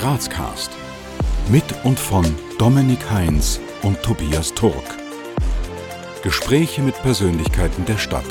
Grazcast. Mit und von Dominik Heinz und Tobias Turk. Gespräche mit Persönlichkeiten der Stadt.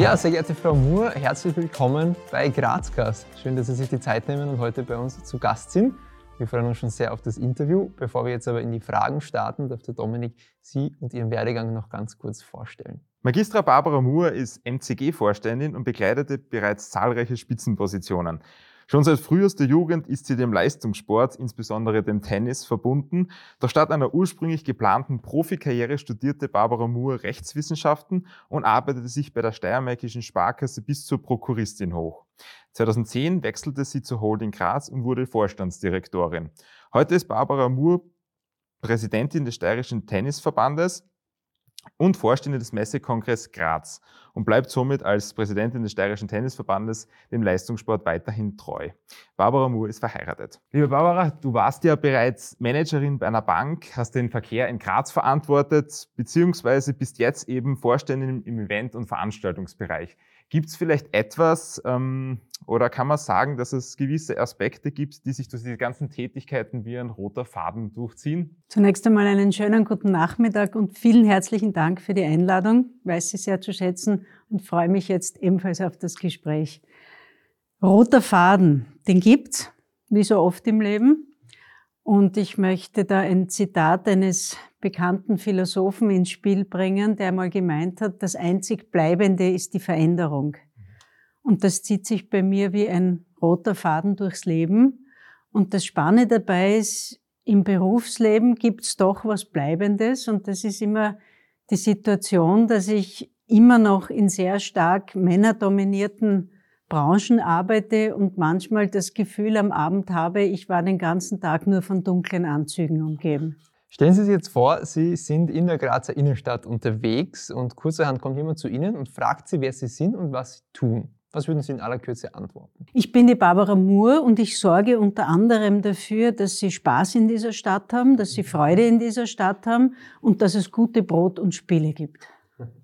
Ja, sehr geehrte Frau Moore, herzlich willkommen bei Grazcast. Schön, dass Sie sich die Zeit nehmen und heute bei uns zu Gast sind. Wir freuen uns schon sehr auf das Interview. Bevor wir jetzt aber in die Fragen starten, darf der Dominik Sie und Ihren Werdegang noch ganz kurz vorstellen. Magistra Barbara Moore ist MCG-Vorständin und bekleidete bereits zahlreiche Spitzenpositionen. Schon seit frühester Jugend ist sie dem Leistungssport, insbesondere dem Tennis, verbunden. Doch statt einer ursprünglich geplanten Profikarriere studierte Barbara Moore Rechtswissenschaften und arbeitete sich bei der Steiermärkischen Sparkasse bis zur Prokuristin hoch. 2010 wechselte sie zur Holding Graz und wurde Vorstandsdirektorin. Heute ist Barbara Moore Präsidentin des Steirischen Tennisverbandes und Vorstände des Messekongress Graz und bleibt somit als Präsidentin des Steirischen Tennisverbandes dem Leistungssport weiterhin treu. Barbara Moore ist verheiratet. Liebe Barbara, du warst ja bereits Managerin bei einer Bank, hast den Verkehr in Graz verantwortet, beziehungsweise bist jetzt eben Vorständin im Event- und Veranstaltungsbereich. Gibt es vielleicht etwas ähm, oder kann man sagen, dass es gewisse Aspekte gibt, die sich durch diese ganzen Tätigkeiten wie ein roter Faden durchziehen? Zunächst einmal einen schönen guten Nachmittag und vielen herzlichen Dank für die Einladung. Ich weiß Sie sehr zu schätzen und freue mich jetzt ebenfalls auf das Gespräch. Roter Faden, den gibt's, wie so oft im Leben. Und ich möchte da ein Zitat eines bekannten Philosophen ins Spiel bringen, der einmal gemeint hat, das einzig Bleibende ist die Veränderung. Und das zieht sich bei mir wie ein roter Faden durchs Leben. Und das Spannende dabei ist, im Berufsleben gibt's doch was Bleibendes. Und das ist immer die Situation, dass ich immer noch in sehr stark männerdominierten Branchen arbeite und manchmal das Gefühl am Abend habe, ich war den ganzen Tag nur von dunklen Anzügen umgeben. Stellen Sie sich jetzt vor, Sie sind in der Grazer Innenstadt unterwegs und kurzerhand kommt jemand zu Ihnen und fragt Sie, wer Sie sind und was Sie tun. Was würden Sie in aller Kürze antworten? Ich bin die Barbara Moore und ich sorge unter anderem dafür, dass Sie Spaß in dieser Stadt haben, dass Sie Freude in dieser Stadt haben und dass es gute Brot und Spiele gibt.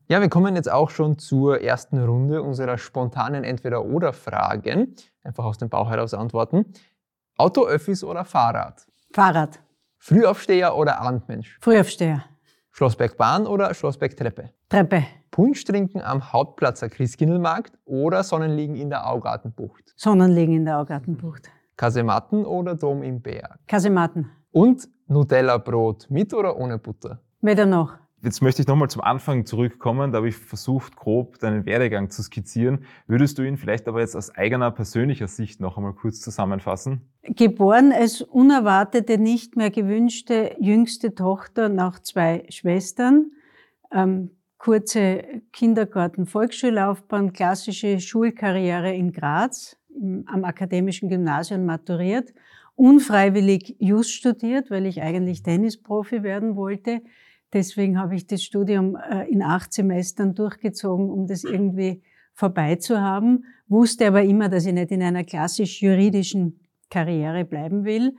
Ja, wir kommen jetzt auch schon zur ersten Runde unserer spontanen Entweder-Oder-Fragen. Einfach aus dem Bauch heraus antworten. Auto, Öffis oder Fahrrad? Fahrrad. Frühaufsteher oder Abendmensch? Frühaufsteher. Schlossbergbahn oder Schlossbergtreppe? Treppe. Punsch trinken am Hauptplatzer Christkindlmarkt oder Sonnenliegen in der Augartenbucht? Sonnenliegen in der Augartenbucht. Kasematten oder Dom im Berg? Kasematten. Und Nutella-Brot mit oder ohne Butter? Weder noch. Jetzt möchte ich nochmal zum Anfang zurückkommen. Da habe ich versucht, grob deinen Werdegang zu skizzieren. Würdest du ihn vielleicht aber jetzt aus eigener persönlicher Sicht noch einmal kurz zusammenfassen? Geboren als unerwartete, nicht mehr gewünschte jüngste Tochter nach zwei Schwestern. Ähm, kurze Kindergarten-Volksschullaufbahn, klassische Schulkarriere in Graz, am Akademischen Gymnasium maturiert, unfreiwillig Just studiert, weil ich eigentlich Tennisprofi werden wollte Deswegen habe ich das Studium äh, in acht Semestern durchgezogen, um das irgendwie vorbei zu haben, wusste aber immer, dass ich nicht in einer klassisch juridischen Karriere bleiben will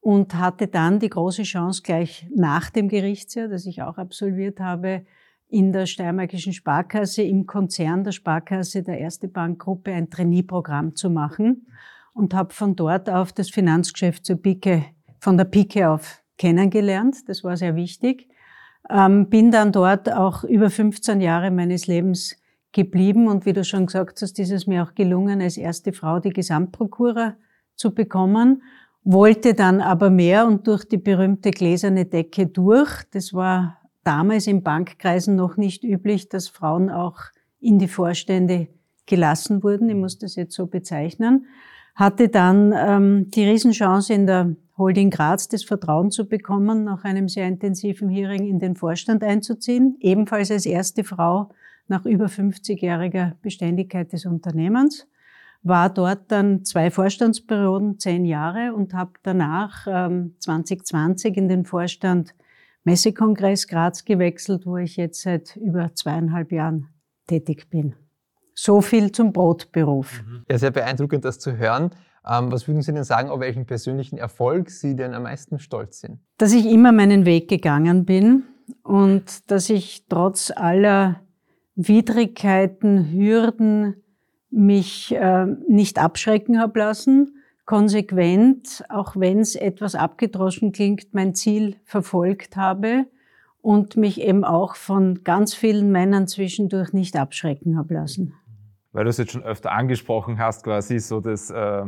und hatte dann die große Chance gleich nach dem Gerichtsjahr, das ich auch absolviert habe, in der Steiermärkischen Sparkasse, im Konzern der Sparkasse der Erste Bankgruppe ein Trainee-Programm zu machen und habe von dort auf das Finanzgeschäft zur Pike, von der Pike auf kennengelernt. Das war sehr wichtig. Ähm, bin dann dort auch über 15 Jahre meines Lebens geblieben und wie du schon gesagt hast, ist es mir auch gelungen, als erste Frau die Gesamtprokura zu bekommen, wollte dann aber mehr und durch die berühmte gläserne Decke durch. Das war damals in Bankkreisen noch nicht üblich, dass Frauen auch in die Vorstände gelassen wurden. Ich muss das jetzt so bezeichnen. Hatte dann ähm, die Riesenchance in der Holding Graz das Vertrauen zu bekommen, nach einem sehr intensiven Hearing in den Vorstand einzuziehen, ebenfalls als erste Frau nach über 50-jähriger Beständigkeit des Unternehmens, war dort dann zwei Vorstandsperioden, zehn Jahre und habe danach ähm, 2020 in den Vorstand Messekongress Graz gewechselt, wo ich jetzt seit über zweieinhalb Jahren tätig bin. So viel zum Brotberuf. Ja, sehr beeindruckend, das zu hören. Ähm, was würden Sie denn sagen, auf welchen persönlichen Erfolg Sie denn am meisten stolz sind? Dass ich immer meinen Weg gegangen bin und dass ich trotz aller Widrigkeiten, Hürden mich äh, nicht abschrecken habe lassen, konsequent, auch wenn es etwas abgedroschen klingt, mein Ziel verfolgt habe und mich eben auch von ganz vielen Männern zwischendurch nicht abschrecken habe lassen. Weil du es jetzt schon öfter angesprochen hast, quasi so, dass, äh,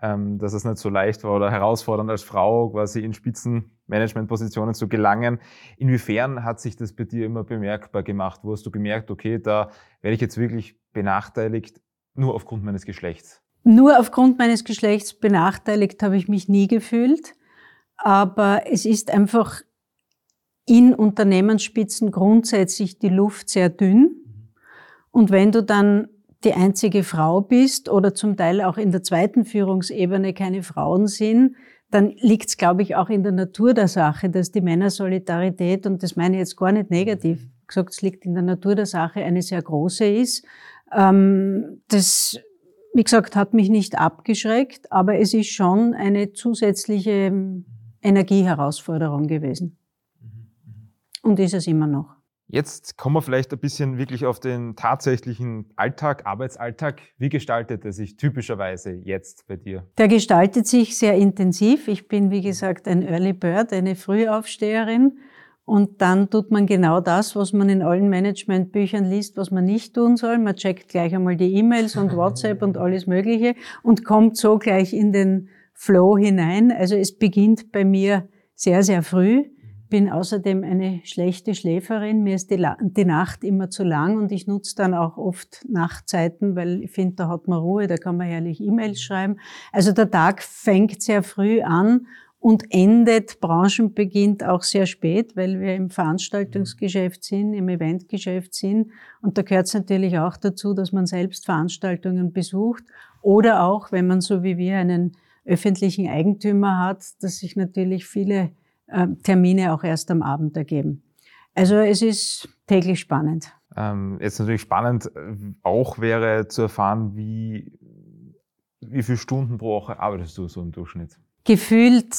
ähm, dass es nicht so leicht war oder herausfordernd als Frau quasi in Spitzenmanagementpositionen zu gelangen. Inwiefern hat sich das bei dir immer bemerkbar gemacht? Wo hast du gemerkt, okay, da werde ich jetzt wirklich benachteiligt, nur aufgrund meines Geschlechts? Nur aufgrund meines Geschlechts benachteiligt habe ich mich nie gefühlt. Aber es ist einfach in Unternehmensspitzen grundsätzlich die Luft sehr dünn. Und wenn du dann die einzige Frau bist oder zum Teil auch in der zweiten Führungsebene keine Frauen sind, dann liegt es, glaube ich, auch in der Natur der Sache, dass die Männersolidarität, und das meine ich jetzt gar nicht negativ gesagt, es liegt in der Natur der Sache, eine sehr große ist. Ähm, das wie gesagt, hat mich nicht abgeschreckt, aber es ist schon eine zusätzliche Energieherausforderung gewesen. Und ist es immer noch. Jetzt kommen wir vielleicht ein bisschen wirklich auf den tatsächlichen Alltag, Arbeitsalltag. Wie gestaltet er sich typischerweise jetzt bei dir? Der gestaltet sich sehr intensiv. Ich bin, wie gesagt, ein Early Bird, eine Frühaufsteherin. Und dann tut man genau das, was man in allen Managementbüchern liest, was man nicht tun soll. Man checkt gleich einmal die E-Mails und WhatsApp und alles Mögliche und kommt so gleich in den Flow hinein. Also es beginnt bei mir sehr, sehr früh. Bin außerdem eine schlechte Schläferin. Mir ist die, die Nacht immer zu lang und ich nutze dann auch oft Nachtzeiten, weil ich finde, da hat man Ruhe, da kann man herrlich E-Mails schreiben. Also der Tag fängt sehr früh an und endet, Branchen beginnt auch sehr spät, weil wir im Veranstaltungsgeschäft sind, im Eventgeschäft sind. Und da gehört es natürlich auch dazu, dass man selbst Veranstaltungen besucht oder auch, wenn man so wie wir einen öffentlichen Eigentümer hat, dass sich natürlich viele Termine auch erst am Abend ergeben. Also es ist täglich spannend. Ähm, jetzt natürlich spannend äh, auch wäre zu erfahren, wie, wie viele Stunden pro Woche arbeitest du so im Durchschnitt? Gefühlt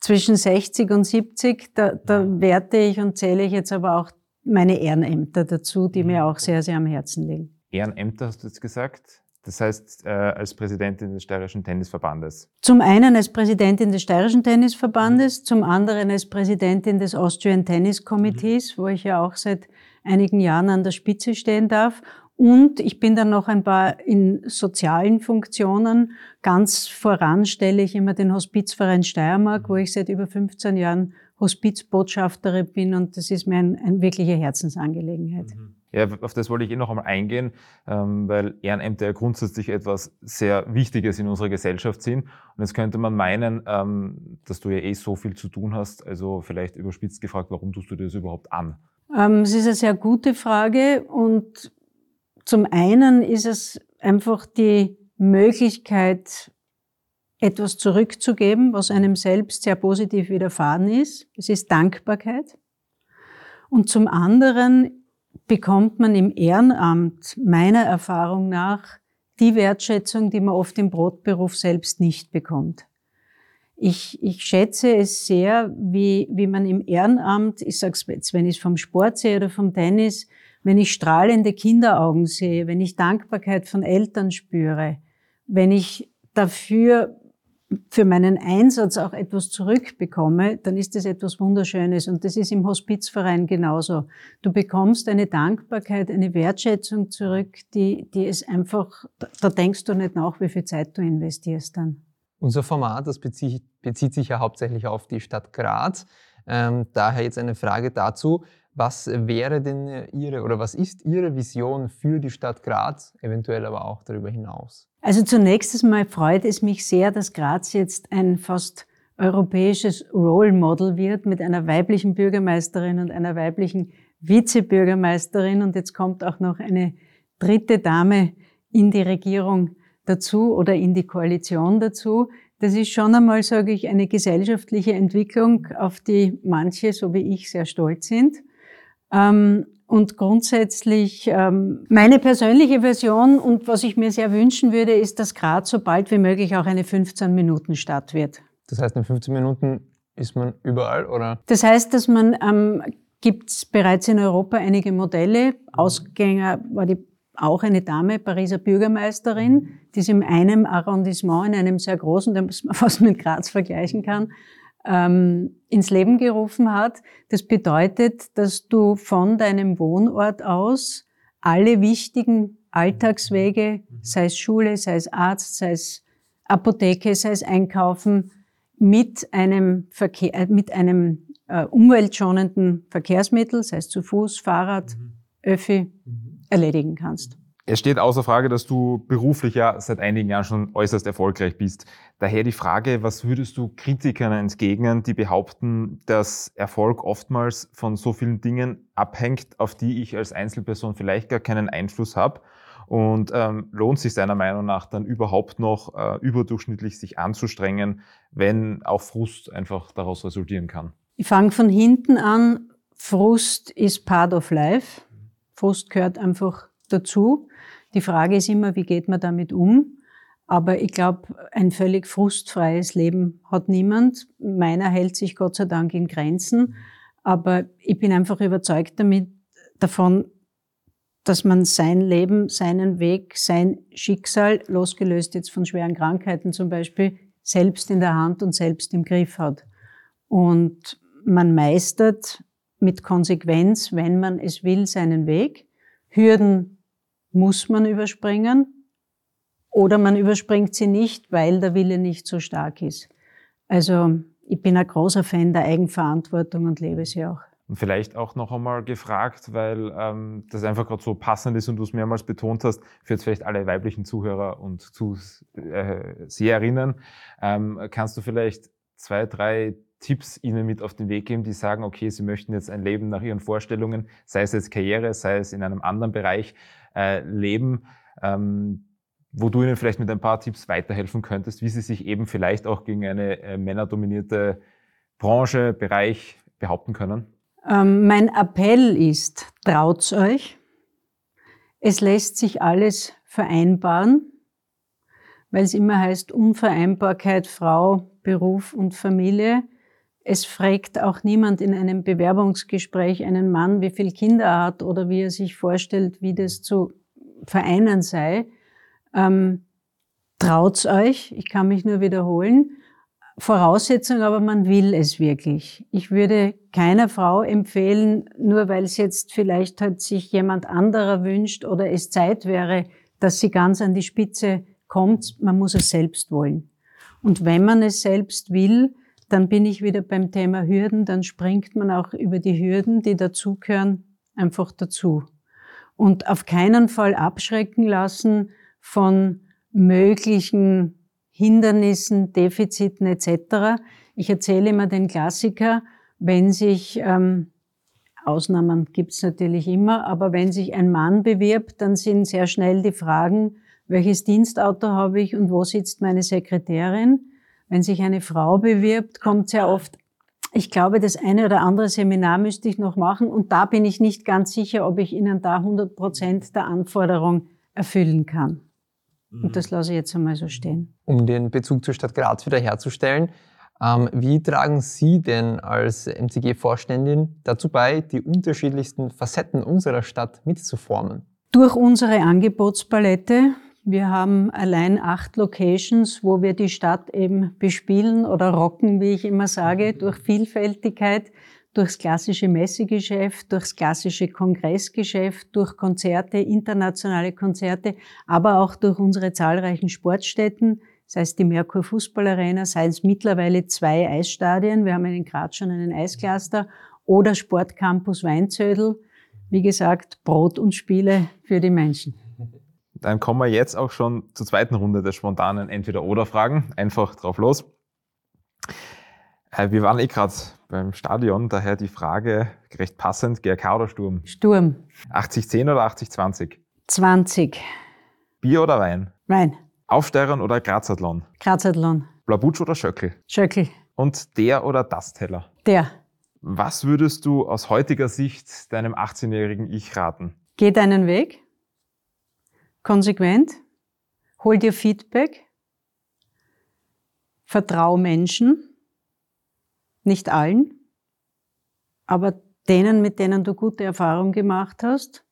zwischen 60 und 70, da, da werte ich und zähle ich jetzt aber auch meine Ehrenämter dazu, die mir auch sehr, sehr am Herzen liegen. Ehrenämter hast du jetzt gesagt? Das heißt, äh, als Präsidentin des Steirischen Tennisverbandes? Zum einen als Präsidentin des Steirischen Tennisverbandes, mhm. zum anderen als Präsidentin des Austrian Tennis Committees, mhm. wo ich ja auch seit einigen Jahren an der Spitze stehen darf und ich bin dann noch ein paar in sozialen Funktionen. Ganz voran stelle ich immer den Hospizverein Steiermark, wo ich seit über 15 Jahren Hospizbotschafterin bin und das ist mir eine ein wirkliche Herzensangelegenheit. Mhm. Ja, auf das wollte ich eh noch einmal eingehen, ähm, weil Ehrenämter ja grundsätzlich etwas sehr Wichtiges in unserer Gesellschaft sind. Und jetzt könnte man meinen, ähm, dass du ja eh so viel zu tun hast, also vielleicht überspitzt gefragt, warum tust du das überhaupt an? Ähm, es ist eine sehr gute Frage und zum einen ist es einfach die Möglichkeit, etwas zurückzugeben, was einem selbst sehr positiv widerfahren ist. Es ist Dankbarkeit. Und zum anderen bekommt man im Ehrenamt meiner Erfahrung nach die Wertschätzung, die man oft im Brotberuf selbst nicht bekommt. Ich, ich schätze es sehr, wie, wie man im Ehrenamt, ich sage es jetzt, wenn ich vom Sport sehe oder vom Tennis, wenn ich strahlende Kinderaugen sehe, wenn ich Dankbarkeit von Eltern spüre, wenn ich dafür für meinen Einsatz auch etwas zurückbekomme, dann ist das etwas Wunderschönes. Und das ist im Hospizverein genauso. Du bekommst eine Dankbarkeit, eine Wertschätzung zurück, die, die ist einfach, da denkst du nicht nach, wie viel Zeit du investierst dann. Unser Format, das bezieht, bezieht sich ja hauptsächlich auf die Stadt Graz. Ähm, daher jetzt eine Frage dazu. Was wäre denn Ihre oder was ist Ihre Vision für die Stadt Graz, eventuell aber auch darüber hinaus? Also zunächst einmal freut es mich sehr, dass Graz jetzt ein fast europäisches Role Model wird mit einer weiblichen Bürgermeisterin und einer weiblichen Vizebürgermeisterin. Und jetzt kommt auch noch eine dritte Dame in die Regierung dazu oder in die Koalition dazu. Das ist schon einmal, sage ich, eine gesellschaftliche Entwicklung, auf die manche, so wie ich, sehr stolz sind. Ähm, und grundsätzlich ähm, meine persönliche Version und was ich mir sehr wünschen würde, ist, dass Graz so bald wie möglich auch eine 15-Minuten-Stadt wird. Das heißt, in 15 Minuten ist man überall, oder? Das heißt, dass man ähm, gibt es bereits in Europa einige Modelle. Ausgänger war die auch eine Dame, Pariser Bürgermeisterin, die es in einem Arrondissement, in einem sehr großen, das man fast mit Graz vergleichen kann, ähm, ins Leben gerufen hat. Das bedeutet, dass du von deinem Wohnort aus alle wichtigen Alltagswege, sei es Schule, sei es Arzt, sei es Apotheke, sei es Einkaufen, mit einem, Verkehr, äh, mit einem äh, umweltschonenden Verkehrsmittel, sei es zu Fuß, Fahrrad, mhm. Öffi, mhm. erledigen kannst. Es steht außer Frage, dass du beruflich ja seit einigen Jahren schon äußerst erfolgreich bist. Daher die Frage, was würdest du Kritikern entgegnen, die behaupten, dass Erfolg oftmals von so vielen Dingen abhängt, auf die ich als Einzelperson vielleicht gar keinen Einfluss habe? Und ähm, lohnt sich seiner Meinung nach dann überhaupt noch äh, überdurchschnittlich sich anzustrengen, wenn auch Frust einfach daraus resultieren kann? Ich fange von hinten an. Frust ist part of life. Frust gehört einfach dazu. Die Frage ist immer, wie geht man damit um? Aber ich glaube, ein völlig frustfreies Leben hat niemand. Meiner hält sich Gott sei Dank in Grenzen. Aber ich bin einfach überzeugt damit, davon, dass man sein Leben, seinen Weg, sein Schicksal, losgelöst jetzt von schweren Krankheiten zum Beispiel, selbst in der Hand und selbst im Griff hat. Und man meistert mit Konsequenz, wenn man es will, seinen Weg. Hürden muss man überspringen oder man überspringt sie nicht, weil der Wille nicht so stark ist. Also ich bin ein großer Fan der Eigenverantwortung und lebe sie auch. Und vielleicht auch noch einmal gefragt, weil ähm, das einfach gerade so passend ist und du es mehrmals betont hast, für jetzt vielleicht alle weiblichen Zuhörer und Zuseherinnen, äh, ähm, kannst du vielleicht zwei, drei Tipps ihnen mit auf den Weg geben, die sagen, okay, sie möchten jetzt ein Leben nach ihren Vorstellungen, sei es jetzt Karriere, sei es in einem anderen Bereich, äh, leben, ähm, wo du ihnen vielleicht mit ein paar Tipps weiterhelfen könntest, wie sie sich eben vielleicht auch gegen eine äh, männerdominierte Branche, Bereich behaupten können? Ähm, mein Appell ist, traut's euch. Es lässt sich alles vereinbaren, weil es immer heißt Unvereinbarkeit Frau, Beruf und Familie. Es fragt auch niemand in einem Bewerbungsgespräch einen Mann, wie viele Kinder er hat oder wie er sich vorstellt, wie das zu vereinen sei. Ähm, traut's euch, ich kann mich nur wiederholen. Voraussetzung aber, man will es wirklich. Ich würde keiner Frau empfehlen, nur weil es jetzt vielleicht halt sich jemand anderer wünscht oder es Zeit wäre, dass sie ganz an die Spitze kommt. Man muss es selbst wollen. Und wenn man es selbst will, dann bin ich wieder beim Thema Hürden, dann springt man auch über die Hürden, die dazugehören, einfach dazu. Und auf keinen Fall abschrecken lassen von möglichen Hindernissen, Defiziten etc. Ich erzähle immer den Klassiker, wenn sich, ähm, Ausnahmen gibt's natürlich immer, aber wenn sich ein Mann bewirbt, dann sind sehr schnell die Fragen, welches Dienstauto habe ich und wo sitzt meine Sekretärin? Wenn sich eine Frau bewirbt, kommt sehr oft, ich glaube, das eine oder andere Seminar müsste ich noch machen und da bin ich nicht ganz sicher, ob ich Ihnen da 100 Prozent der Anforderung erfüllen kann. Und mhm. das lasse ich jetzt einmal so stehen. Um den Bezug zur Stadt Graz wiederherzustellen, ähm, wie tragen Sie denn als MCG-Vorständin dazu bei, die unterschiedlichsten Facetten unserer Stadt mitzuformen? Durch unsere Angebotspalette, wir haben allein acht Locations, wo wir die Stadt eben bespielen oder rocken, wie ich immer sage, durch Vielfältigkeit, durchs klassische Messegeschäft, durchs klassische Kongressgeschäft, durch Konzerte, internationale Konzerte, aber auch durch unsere zahlreichen Sportstätten, sei es die Merkur Fußballarena, sei es mittlerweile zwei Eisstadien, wir haben in Graz schon einen Eiscluster, oder Sportcampus Weinzödel. Wie gesagt, Brot und Spiele für die Menschen. Dann kommen wir jetzt auch schon zur zweiten Runde der spontanen Entweder-Oder-Fragen. Einfach drauf los. Äh, wir waren eh gerade beim Stadion, daher die Frage recht passend, GRK oder Sturm? Sturm. 80-10 oder 80-20? 20. Bier oder Wein? Wein. Aufsteirern oder Grazathlon? Grazathlon. Blabutsch oder Schöckel? Schöckel. Und der oder das Teller? Der. Was würdest du aus heutiger Sicht deinem 18-jährigen Ich raten? Geh deinen Weg konsequent, hol dir Feedback, vertrau Menschen, nicht allen, aber denen, mit denen du gute Erfahrungen gemacht hast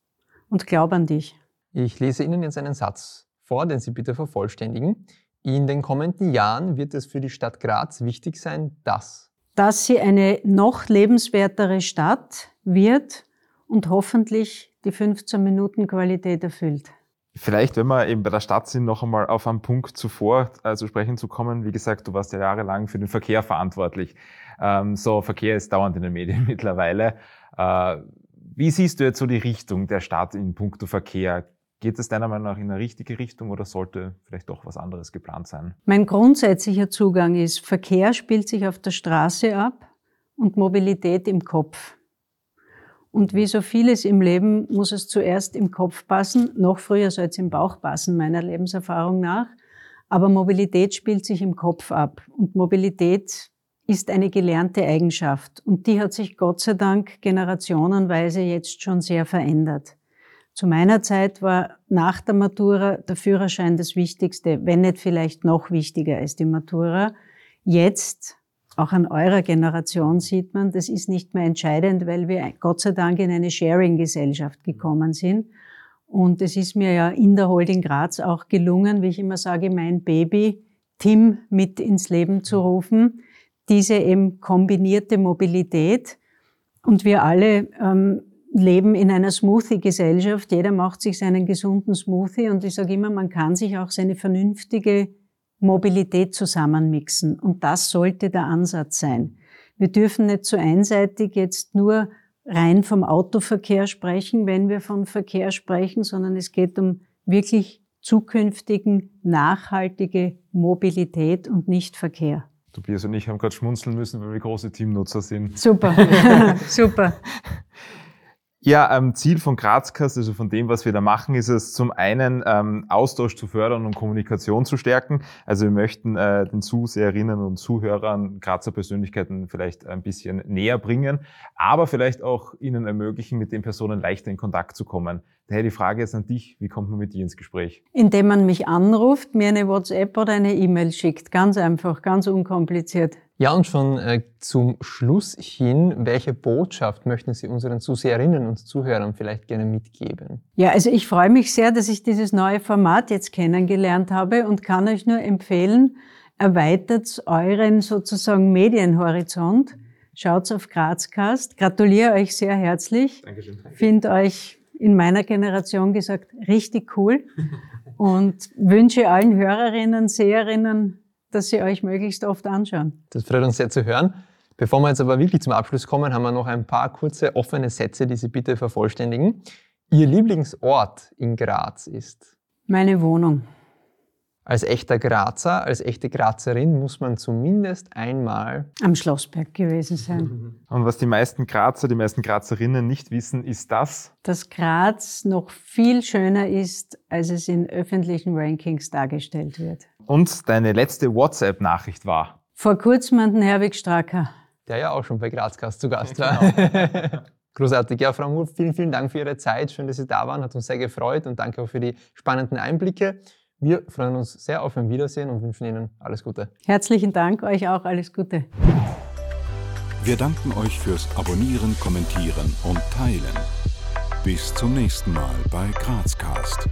und glaub an dich. Ich lese Ihnen jetzt einen Satz vor, den Sie bitte vervollständigen. In den kommenden Jahren wird es für die Stadt Graz wichtig sein, dass dass sie eine noch lebenswertere Stadt wird und hoffentlich die 15 Minuten Qualität erfüllt. Vielleicht, wenn wir eben bei der Stadt sind, noch einmal auf einen Punkt zuvor zu sprechen zu kommen. Wie gesagt, du warst ja jahrelang für den Verkehr verantwortlich. Ähm, so, Verkehr ist dauernd in den Medien mittlerweile. Äh, wie siehst du jetzt so die Richtung der Stadt in puncto Verkehr? Geht es deiner Meinung nach in eine richtige Richtung oder sollte vielleicht doch was anderes geplant sein? Mein grundsätzlicher Zugang ist, Verkehr spielt sich auf der Straße ab und Mobilität im Kopf. Und wie so vieles im Leben muss es zuerst im Kopf passen, noch früher soll es im Bauch passen, meiner Lebenserfahrung nach. Aber Mobilität spielt sich im Kopf ab. Und Mobilität ist eine gelernte Eigenschaft. Und die hat sich Gott sei Dank generationenweise jetzt schon sehr verändert. Zu meiner Zeit war nach der Matura der Führerschein das Wichtigste, wenn nicht vielleicht noch wichtiger als die Matura. Jetzt, auch an eurer Generation sieht man, das ist nicht mehr entscheidend, weil wir Gott sei Dank in eine Sharing-Gesellschaft gekommen sind. Und es ist mir ja in der Holding Graz auch gelungen, wie ich immer sage, mein Baby Tim mit ins Leben zu rufen. Diese eben kombinierte Mobilität. Und wir alle ähm, leben in einer Smoothie-Gesellschaft. Jeder macht sich seinen gesunden Smoothie und ich sage immer, man kann sich auch seine vernünftige Mobilität zusammenmixen. Und das sollte der Ansatz sein. Wir dürfen nicht so einseitig jetzt nur rein vom Autoverkehr sprechen, wenn wir von Verkehr sprechen, sondern es geht um wirklich zukünftigen, nachhaltige Mobilität und nicht Verkehr. Tobias und ich haben gerade schmunzeln müssen, weil wir große Teamnutzer sind. Super, super. Ja, ähm, Ziel von Grazcast, also von dem, was wir da machen, ist es zum einen ähm, Austausch zu fördern und Kommunikation zu stärken. Also wir möchten äh, den Zuseherinnen und Zuhörern Grazer Persönlichkeiten vielleicht ein bisschen näher bringen, aber vielleicht auch ihnen ermöglichen, mit den Personen leichter in Kontakt zu kommen. Daher die Frage jetzt an dich, wie kommt man mit dir ins Gespräch? Indem man mich anruft, mir eine WhatsApp oder eine E-Mail schickt. Ganz einfach, ganz unkompliziert. Ja, und schon äh, zum Schluss hin, welche Botschaft möchten Sie unseren Zuseherinnen und Zuhörern vielleicht gerne mitgeben? Ja, also ich freue mich sehr, dass ich dieses neue Format jetzt kennengelernt habe und kann euch nur empfehlen, erweitert euren sozusagen Medienhorizont. Schaut auf Grazcast. Gratuliere euch sehr herzlich. Dankeschön. Finde euch in meiner Generation gesagt richtig cool und wünsche allen Hörerinnen, Seherinnen dass Sie euch möglichst oft anschauen. Das freut uns sehr zu hören. Bevor wir jetzt aber wirklich zum Abschluss kommen, haben wir noch ein paar kurze offene Sätze, die Sie bitte vervollständigen. Ihr Lieblingsort in Graz ist? Meine Wohnung. Als echter Grazer, als echte Grazerin muss man zumindest einmal am Schlossberg gewesen sein. Und was die meisten Grazer, die meisten Grazerinnen nicht wissen, ist das? Dass Graz noch viel schöner ist, als es in öffentlichen Rankings dargestellt wird. Und deine letzte WhatsApp-Nachricht war? Vor kurzem an den Herwig Stracker. Der ja auch schon bei Grazcast zu Gast war. Genau. Großartig. Ja, Frau Moore, vielen, vielen Dank für Ihre Zeit. Schön, dass Sie da waren. Hat uns sehr gefreut und danke auch für die spannenden Einblicke. Wir freuen uns sehr auf ein Wiedersehen und wünschen Ihnen alles Gute. Herzlichen Dank, euch auch alles Gute. Wir danken euch fürs Abonnieren, Kommentieren und Teilen. Bis zum nächsten Mal bei Grazcast.